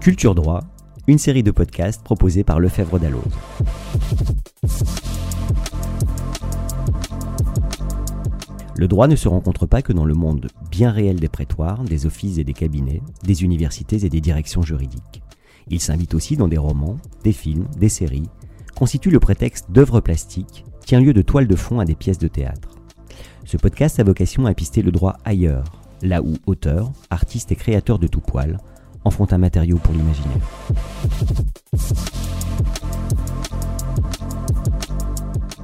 Culture Droit, une série de podcasts proposés par Lefebvre Dalloz. Le droit ne se rencontre pas que dans le monde bien réel des prétoires, des offices et des cabinets, des universités et des directions juridiques. Il s'invite aussi dans des romans, des films, des séries, constitue le prétexte d'œuvres plastiques, tient lieu de toile de fond à des pièces de théâtre. Ce podcast a vocation à pister le droit ailleurs, là où auteurs, artistes et créateurs de tout poil en font un matériau pour l'imaginaire.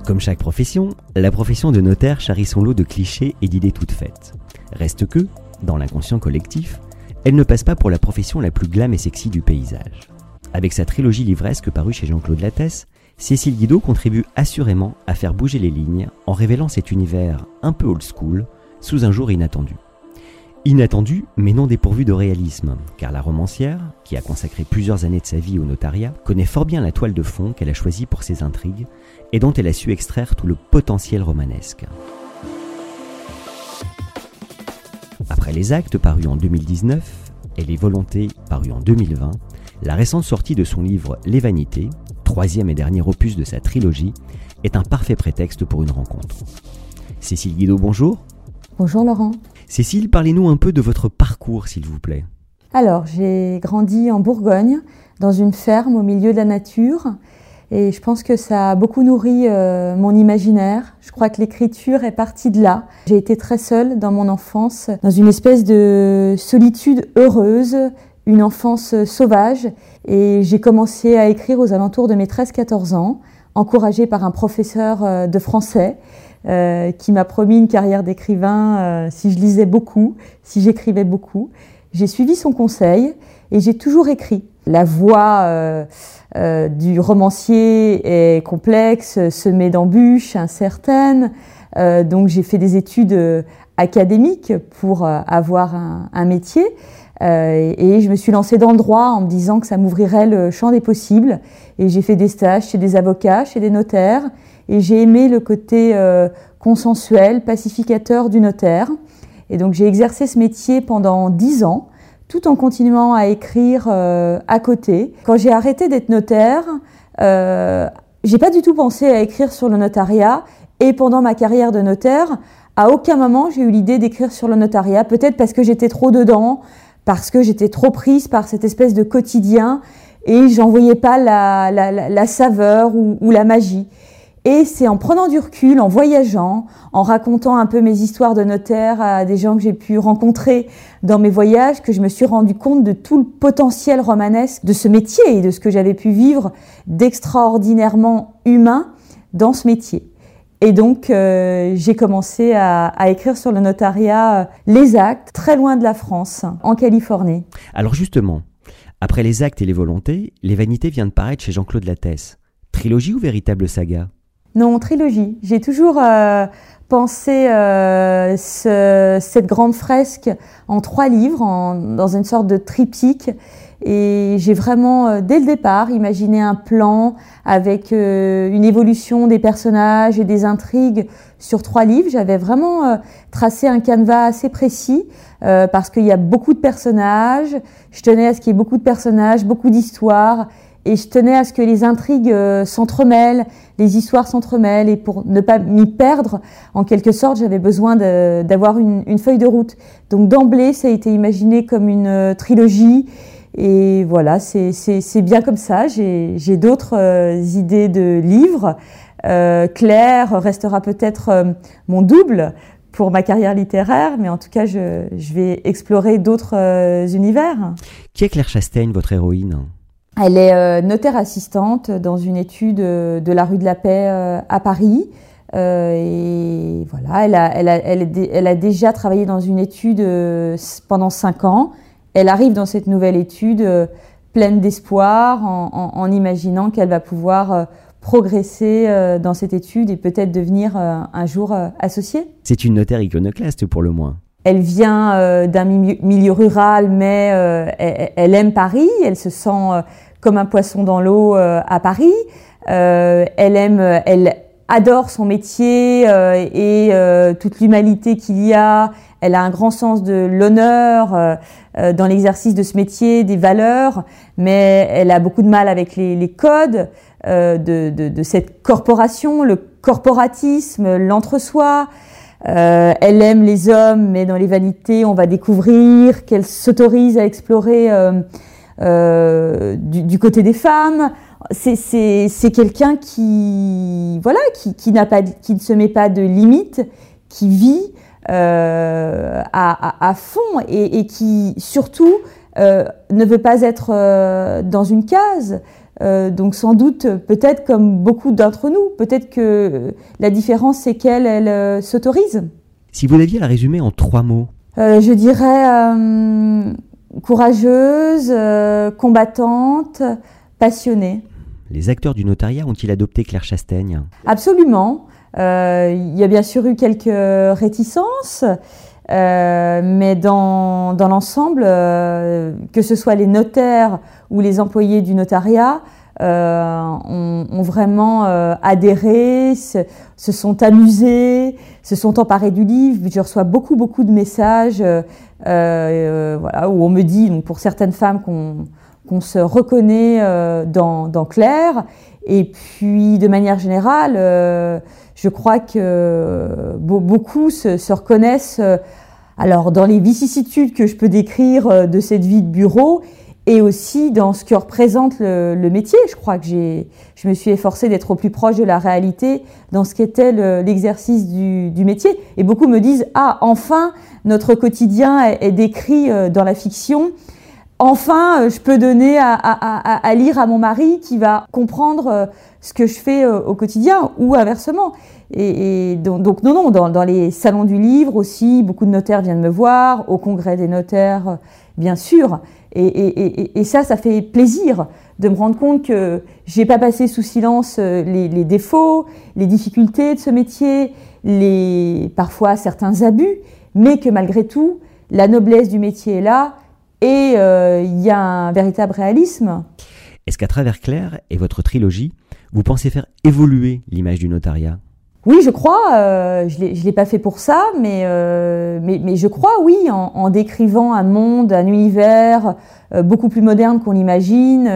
Comme chaque profession, la profession de notaire charrie son lot de clichés et d'idées toutes faites. Reste que, dans l'inconscient collectif, elle ne passe pas pour la profession la plus glam et sexy du paysage. Avec sa trilogie livresque parue chez Jean-Claude Lattès, Cécile Guido contribue assurément à faire bouger les lignes en révélant cet univers un peu old school sous un jour inattendu. Inattendu, mais non dépourvu de réalisme, car la romancière, qui a consacré plusieurs années de sa vie au notariat, connaît fort bien la toile de fond qu'elle a choisie pour ses intrigues et dont elle a su extraire tout le potentiel romanesque. Après les actes parus en 2019 et les volontés parues en 2020, la récente sortie de son livre Les Vanités, troisième et dernier opus de sa trilogie, est un parfait prétexte pour une rencontre. Cécile Guido, bonjour. Bonjour Laurent. Cécile, parlez-nous un peu de votre parcours, s'il vous plaît. Alors, j'ai grandi en Bourgogne, dans une ferme au milieu de la nature. Et je pense que ça a beaucoup nourri euh, mon imaginaire. Je crois que l'écriture est partie de là. J'ai été très seule dans mon enfance, dans une espèce de solitude heureuse, une enfance sauvage. Et j'ai commencé à écrire aux alentours de mes 13-14 ans, encouragée par un professeur euh, de français euh, qui m'a promis une carrière d'écrivain euh, si je lisais beaucoup, si j'écrivais beaucoup. J'ai suivi son conseil et j'ai toujours écrit. La voix euh, du romancier est complexe, semée d'embûches incertaines. donc j'ai fait des études académiques pour avoir un, un métier. Et je me suis lancée dans le droit en me disant que ça m'ouvrirait le champ des possibles. Et j'ai fait des stages chez des avocats, chez des notaires et j'ai aimé le côté euh, consensuel, pacificateur du notaire. Et donc j'ai exercé ce métier pendant dix ans, tout en continuant à écrire euh, à côté. Quand j'ai arrêté d'être notaire, euh, j'ai pas du tout pensé à écrire sur le notariat. Et pendant ma carrière de notaire, à aucun moment j'ai eu l'idée d'écrire sur le notariat. Peut-être parce que j'étais trop dedans, parce que j'étais trop prise par cette espèce de quotidien et j'en voyais pas la, la, saveur ou, ou la magie. Et c'est en prenant du recul, en voyageant, en racontant un peu mes histoires de notaire à des gens que j'ai pu rencontrer dans mes voyages, que je me suis rendu compte de tout le potentiel romanesque de ce métier et de ce que j'avais pu vivre d'extraordinairement humain dans ce métier. Et donc, euh, j'ai commencé à, écrire sur le notariat euh, les actes, très loin de la France, en Californie. Alors justement, après les actes et les volontés, Les Vanités vient de paraître chez Jean-Claude Lattès. Trilogie ou véritable saga? Non, trilogie. J'ai toujours euh, pensé euh, ce, cette grande fresque en trois livres, en, dans une sorte de triptyque. Et j'ai vraiment, euh, dès le départ, imaginé un plan avec euh, une évolution des personnages et des intrigues sur trois livres. J'avais vraiment euh, tracé un canevas assez précis parce qu'il y a beaucoup de personnages. Je tenais à ce qu'il y ait beaucoup de personnages, beaucoup d'histoires et je tenais à ce que les intrigues euh, s'entremêlent, les histoires s'entremêlent, et pour ne pas m'y perdre, en quelque sorte, j'avais besoin d'avoir une, feuille de route. Donc d'emblée, ça a été imaginé comme une euh, trilogie, et voilà, c'est bien comme ça. J'ai d'autres euh, idées de livres. Euh, Claire restera peut-être mon double pour ma carrière littéraire, mais en tout cas, je, je vais explorer d'autres univers. Qui est Claire Chastain, votre héroïne? Elle est euh, notaire assistante dans une étude euh, de la rue de la Paix euh, à Paris. et voilà, elle a, elle, a, elle, a, déjà travaillé dans une étude pendant cinq ans. Elle arrive dans cette nouvelle étude pleine d'espoir en, en, imaginant qu'elle va pouvoir progresser dans cette étude et peut-être devenir un jour associée. C'est une notaire iconoclaste pour le moins. Elle vient d'un milieu, rural, mais elle, elle, aime Paris. Elle se sent comme un poisson dans l'eau euh, à Paris. Euh, elle aime, elle adore son métier euh, et toute l'humanité qu'il y a. elle a un grand sens de l'honneur euh, euh, dans l'exercice de ce métier, des valeurs, mais elle a beaucoup de mal avec les, les codes euh, de, de, de, cette corporation, le corporatisme, l'entre-soi. Elle aime les hommes, mais dans les vanités, on va découvrir qu'elle s'autorise à explorer du, du, côté des femmes c'est quelqu'un qui voilà qui, qui n'a pas qui ne se met pas de limites, qui vit euh, à, à, fond et, et, qui surtout euh, ne veut pas être euh, dans une case. Euh, donc sans doute, peut-être comme beaucoup d'entre nous, peut-être que la différence c'est qu'elle, elle, euh, s'autorise. Si vous deviez la résumer en trois mots Je dirais courageuse, combattante, passionnée. Les acteurs du notariat ont-ils adopté Claire Chastaigne? Absolument. Euh, il y a bien sûr eu quelques réticences, euh, mais dans, dans l'ensemble, euh, que ce soit les notaires ou les employés du notariat, euh, ont, ont, vraiment euh, adhéré, se, se, sont amusés, se sont emparés du livre. Je reçois beaucoup, beaucoup de messages voilà, où on me dit, donc pour certaines femmes qu'on qu'on se reconnaît euh, dans, dans, Claire. Et puis, de manière générale, euh, je crois que beaucoup se, se reconnaissent euh, alors dans les vicissitudes que je peux décrire de cette vie de bureau et aussi dans ce que représente le, métier. Je crois que j'ai, je me suis efforcée d'être au plus proche de la réalité dans ce qu'était l'exercice du, métier. Et beaucoup me disent ah enfin notre quotidien est décrit dans la fiction enfin, euh, je peux donner à, lire à mon mari qui va comprendre euh, ce que je fais euh, au quotidien ou inversement. Et, donc, non, non, dans, les salons du livre aussi, beaucoup de notaires viennent me voir, au congrès des notaires, bien sûr. Et, ça, ça fait plaisir de me rendre compte que j'ai pas passé sous silence les, les, défauts, les difficultés de ce métier, les parfois certains abus, mais que malgré tout, la noblesse du métier est là et euh, il y a un véritable réalisme. Est-ce qu'à travers Claire et votre trilogie, vous pensez faire évoluer l'image du notariat? Oui, je crois. Euh, je ne l'ai pas fait pour ça, mais, euh, mais, mais, je crois, oui, en, en, décrivant un monde, un univers euh, beaucoup plus moderne qu'on l'imagine,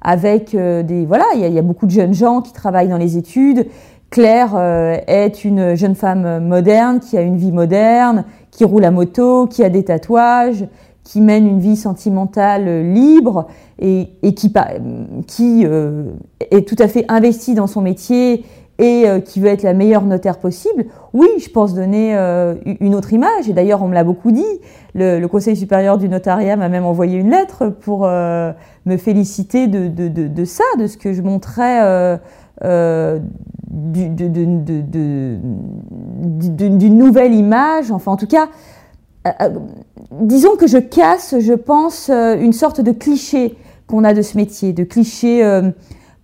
avec des voilà, il y, y, a beaucoup de jeunes gens qui travaillent dans les études. Claire est une jeune femme moderne qui a une vie moderne, qui roule à moto, qui a des tatouages, qui mène une vie sentimentale libre et, qui, euh, est tout à fait investi dans son métier et euh, qui veut être la meilleure notaire possible, oui, je pense donner euh, une autre image. Et d'ailleurs, on me l'a beaucoup dit. Le, Conseil supérieur du notariat m'a même envoyé une lettre pour euh, me féliciter de, de, ça, de ce que je montrais d'une nouvelle image. Enfin, en tout cas, euh, euh, disons que je casse, je pense, euh, une sorte de cliché qu'on a de ce métier, de cliché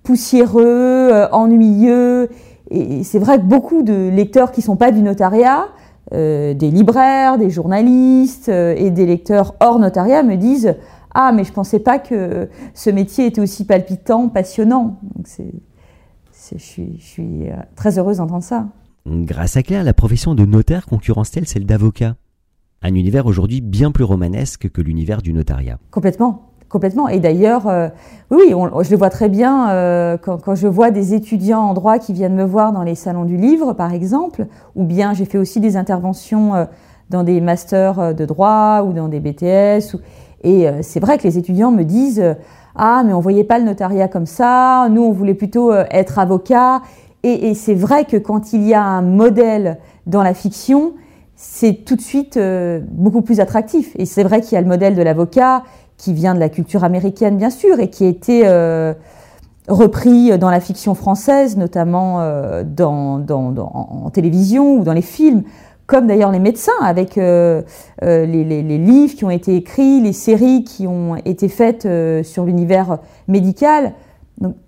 poussiéreux, ennuyeux. Et c'est vrai que beaucoup de lecteurs qui sont pas du notariat, des libraires, des journalistes et des lecteurs hors notariat me disent ah mais je pensais pas que ce métier était aussi palpitant, passionnant. Je suis, je suis très heureuse d'entendre ça. Grâce à Claire, la profession de notaire concurrence-t-elle celle d'avocat un univers aujourd'hui bien plus romanesque que l'univers du notariat. Complètement. Complètement. Et d'ailleurs, euh, oui, je le vois très bien euh, quand, je vois des étudiants en droit qui viennent me voir dans les salons du livre, par exemple, ou bien j'ai fait aussi des interventions euh, dans des masters de droit ou dans des BTS. Et c'est vrai que les étudiants me disent Ah, mais on voyait pas le notariat comme ça, nous on voulait plutôt être avocat. Et c'est vrai que quand il y a un modèle dans la fiction, c'est tout de suite euh, beaucoup plus attractif. Et c'est vrai qu'il y a le modèle de l'avocat qui vient de la culture américaine, bien sûr, et qui a été euh, repris dans la fiction française, notamment euh, dans, en télévision ou dans les films, comme d'ailleurs les médecins, avec les, livres qui ont été écrits, les séries qui ont été faites sur l'univers médical.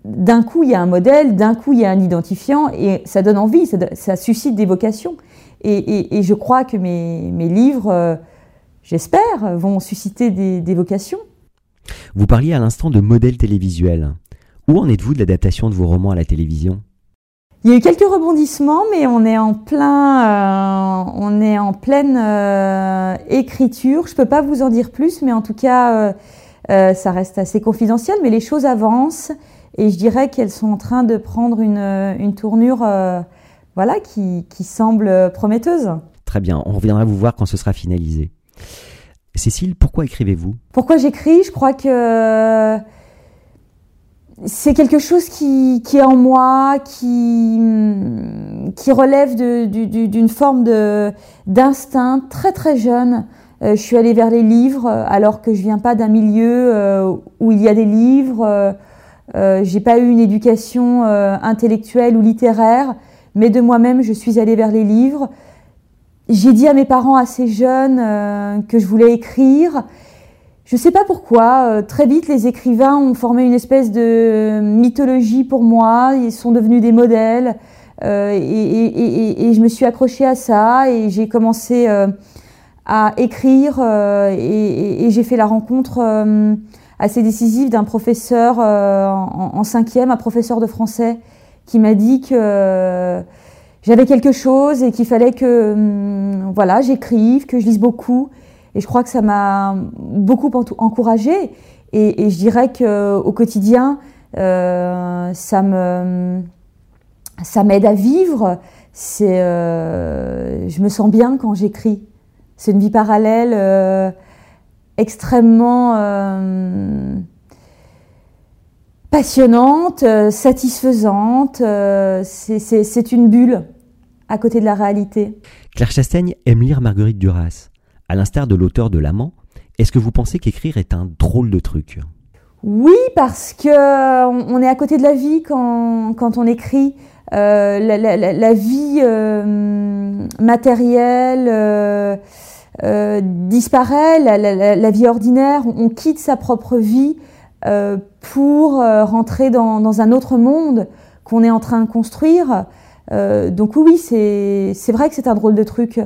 D'un coup, il y a un modèle, d'un coup, il y a un identifiant, et ça donne envie, ça suscite des vocations. Et, et, et, je crois que mes, mes livres, euh, j'espère, vont susciter des, des, vocations. Vous parliez à l'instant de modèle télévisuel. Où en êtes-vous de l'adaptation de vos romans à la télévision? Il y a eu quelques rebondissements, mais on est en plein, euh, on est en pleine euh, écriture. Je peux pas vous en dire plus, mais en tout cas, ça reste assez confidentiel. Mais les choses avancent et je dirais qu'elles sont en train de prendre une, une tournure, voilà, qui, qui semble prometteuse. Très bien. On reviendra vous voir quand ce sera finalisé. Cécile, pourquoi écrivez-vous? Pourquoi j'écris? Je crois que c'est quelque chose qui, qui, est en moi, qui, qui relève d'une forme d'instinct très très jeune. Euh, je suis allée vers les livres alors que je viens pas d'un milieu euh, où il y a des livres. Euh, j'ai pas eu une éducation intellectuelle ou littéraire, mais de moi-même je suis allée vers les livres. J'ai dit à mes parents assez jeunes que je voulais écrire. Je ne sais pas pourquoi, euh, très vite les écrivains ont formé une espèce de mythologie pour moi, ils sont devenus des modèles. Euh, et, je me suis accrochée à ça et j'ai commencé euh, à écrire et, j'ai fait la rencontre assez décisive d'un professeur en, cinquième, un professeur de français qui m'a dit que j'avais quelque chose et qu'il fallait que hum, voilà j'écrive, que je lise beaucoup et je crois que ça m'a beaucoup encouragée. Et, je dirais qu'au quotidien, euh, ça me ça m'aide à vivre. Euh, je me sens bien quand j'écris. C'est une vie parallèle euh, extrêmement passionnante, satisfaisante. c'est une bulle à côté de la réalité. Claire Chastaigne aime lire Marguerite Duras. À l'instar de l'auteur de L'amant, est-ce que vous pensez qu'écrire est un drôle de truc? Oui, parce que euh, on est à côté de la vie quand, quand on écrit. Euh, la, vie euh, matérielle disparaît, la, vie ordinaire, on quitte sa propre vie pour rentrer dans, un autre monde qu'on est en train de construire. donc oui, c'est vrai que c'est un drôle de truc.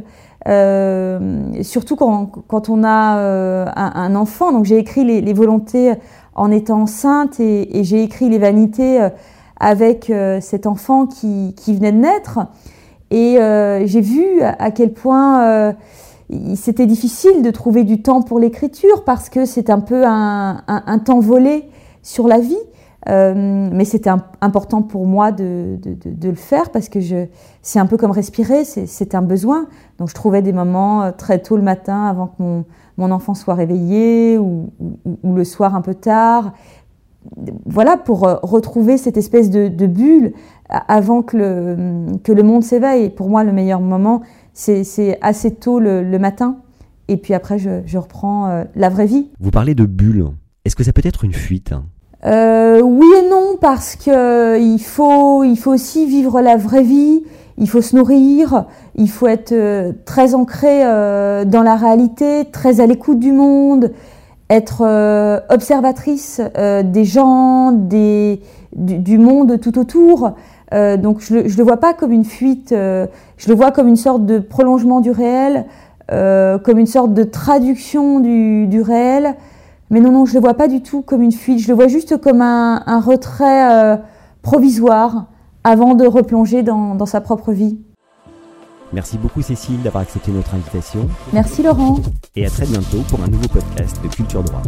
Euh, surtout quand, quand, on a euh, un, enfant. Donc j'ai écrit les, volontés en étant enceinte et, j'ai écrit les vanités euh, avec euh, cet enfant qui, venait de naître. Et j'ai vu à quel point c'était difficile de trouver du temps pour l'écriture parce que c'est un peu un, temps volé sur la vie. Euh, mais c'était important pour moi de, le faire parce que c'est un peu comme respirer, c'est un besoin. Donc je trouvais des moments euh, très tôt le matin avant que mon, enfant soit réveillé ou, le soir un peu tard. Voilà, pour euh, retrouver cette espèce de, bulle avant que le monde s'éveille. Pour moi, le meilleur moment, c'est assez tôt le, le, matin. Et puis après, je, je reprends la vraie vie. Vous parlez de bulle. Est-ce que ça peut être une fuite? Euh, oui et non parce que euh, il faut il faut aussi vivre la vraie vie, il faut se nourrir, il faut être euh, très ancré euh, dans la réalité, très à l'écoute du monde, être observatrice des gens, des du, du, monde tout autour. Donc je le je le vois pas comme une fuite, je le vois comme une sorte de prolongement du réel, comme une sorte de traduction du, du réel. Mais non, non, je ne le vois pas du tout comme une fuite, je le vois juste comme un, un retrait euh, provisoire avant de replonger dans, dans sa propre vie. Merci beaucoup Cécile d'avoir accepté notre invitation. Merci Laurent. Et à très bientôt pour un nouveau podcast de Culture Droit.